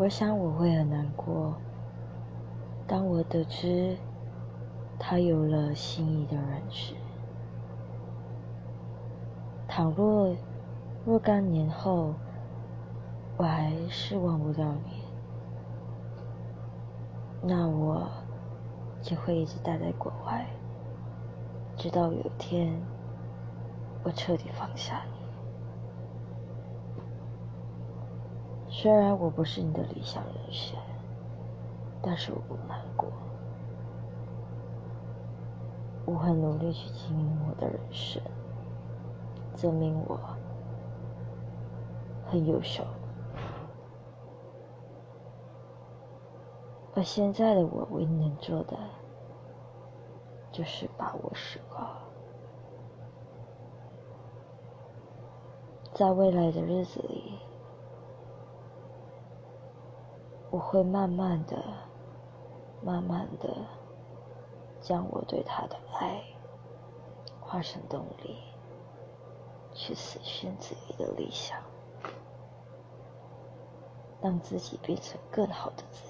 我想我会很难过，当我得知他有了心仪的人时。倘若若干年后，我还是忘不掉你，那我就会一直待在国外，直到有一天我彻底放下你。虽然我不是你的理想人选，但是我不难过，我会努力去经营我的人生，证明我很优秀。而现在的我唯一能做的，就是把握时光，在未来的日子里，我会慢慢的、慢慢的，将我对他的爱化成动力，去实现自己的理想，让自己变成更好的自己。